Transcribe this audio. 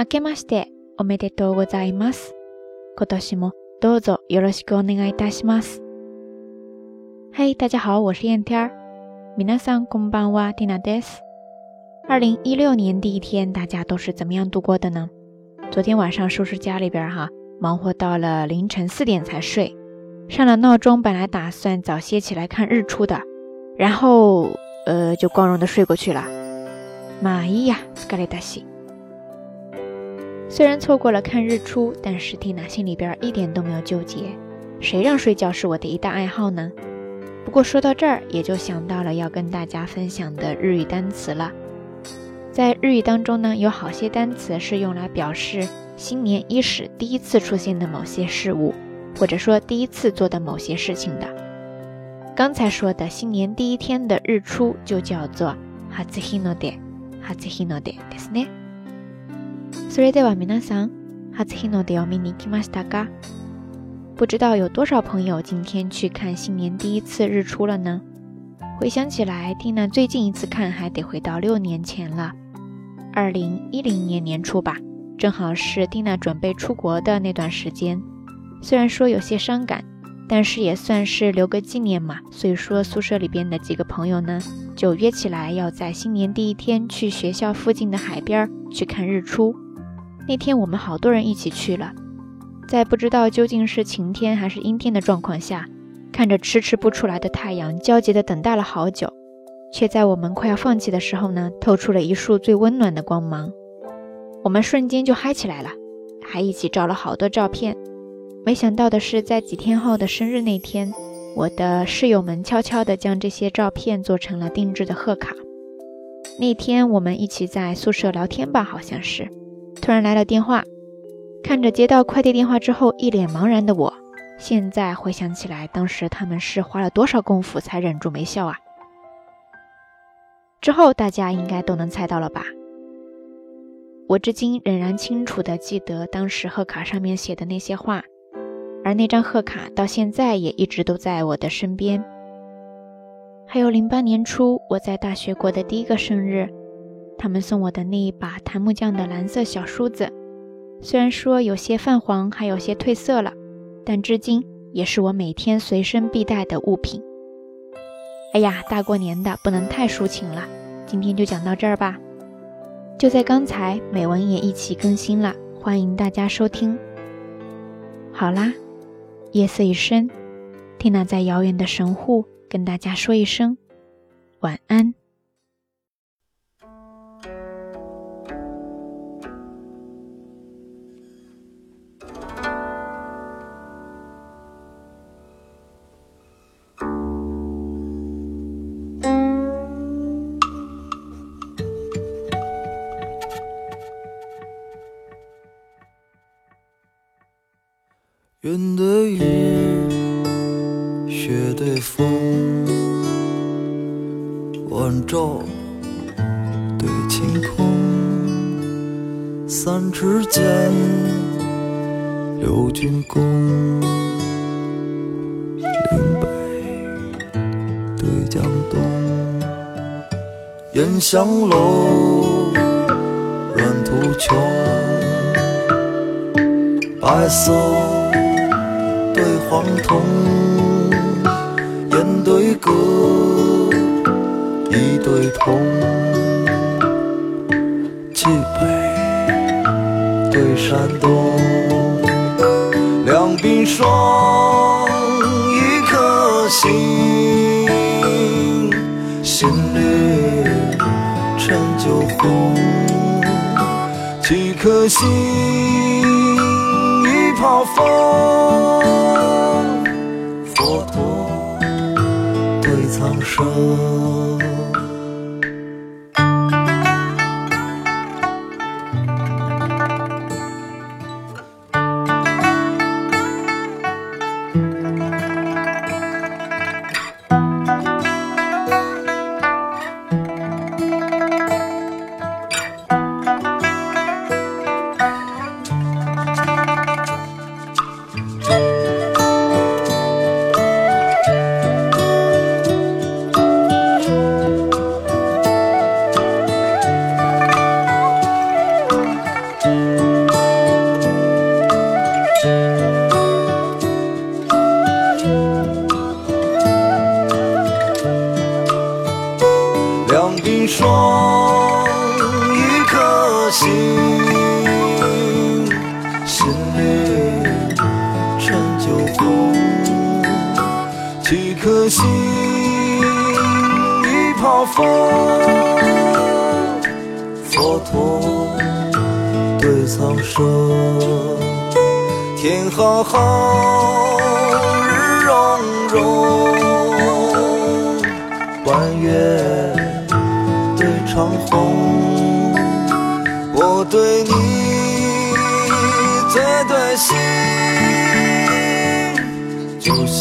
あけましておめでとうございます。今年もどうぞよろしくお願いいたします。嗨、hey,，大家好，我是燕天儿。皆さんこんばんは、ティナです。二零一六年第一天，大家都是怎么样度过的呢？昨天晚上收拾家里边哈，忙活到了凌晨四点才睡，上了闹钟，本来打算早些起来看日出的，然后呃就光荣的睡过去了。まあいいや、疲れ。虽然错过了看日出，但是蒂娜心里边一点都没有纠结。谁让睡觉是我的一大爱好呢？不过说到这儿，也就想到了要跟大家分享的日语单词了。在日语当中呢，有好些单词是用来表示新年伊始第一次出现的某些事物，或者说第一次做的某些事情的。刚才说的新年第一天的日出就叫做哈兹希诺德，哈兹希诺德，ですね。 それでは皆さん、初日の出を見に来ましたか？不知道有多少朋友今天去看新年第一次日出了呢？回想起来，蒂娜最近一次看还得回到六年前了。二零一零年年初吧，正好是蒂娜准备出国的那段时间。虽然说有些伤感，但是也算是留个纪念嘛。所以说，宿舍里边的几个朋友呢，就约起来要在新年第一天去学校附近的海边去看日出。 那天我们好多人一起去了，在不知道究竟是晴天还是阴天的状况下，看着迟迟不出来的太阳，焦急地等待了好久。却在我们快要放弃的时候呢，透出了一束最温暖的光芒。我们瞬间就嗨起来了，还一起照了好多照片。没想到的是，在几天后的生日那天，我的室友们悄悄地将这些照片做成了定制的贺卡。那天我们一起在宿舍聊天吧，好像是，突然来了电话。看着接到快递电话之后一脸茫然的我，现在回想起来，当时他们是花了多少功夫才忍住没笑啊？之后大家应该都能猜到了吧？我至今仍然清楚的记得当时贺卡上面写的那些话，而那张贺卡到现在也一直都在我的身边。还有零八年初我在大学过的第一个生日，他们送我的那一把檀木匠的蓝色小梳子，虽然说有些泛黄，还有些褪色了，但至今也是我每天随身必带的物品。哎呀，大过年的不能太抒情了，今天就讲到这儿吧。就在刚才，美文也一起更新了，欢迎大家收听。好啦，夜色已深，蒂娜在遥远的神户跟大家说一声晚安。云对雨，雪对风，晚照对晴空。三尺剑，六钧弓，岭北对江东。烟香楼，软土穷，白色。对黄铜，烟对歌，一对铜，冀北对山东，两鬓霜，一颗心，心绿成酒红，几颗心，一泡风。说。陈旧风，几颗心一泡风，佛陀对苍生，天浩浩，日融融，弯月对长虹。我对你最对心，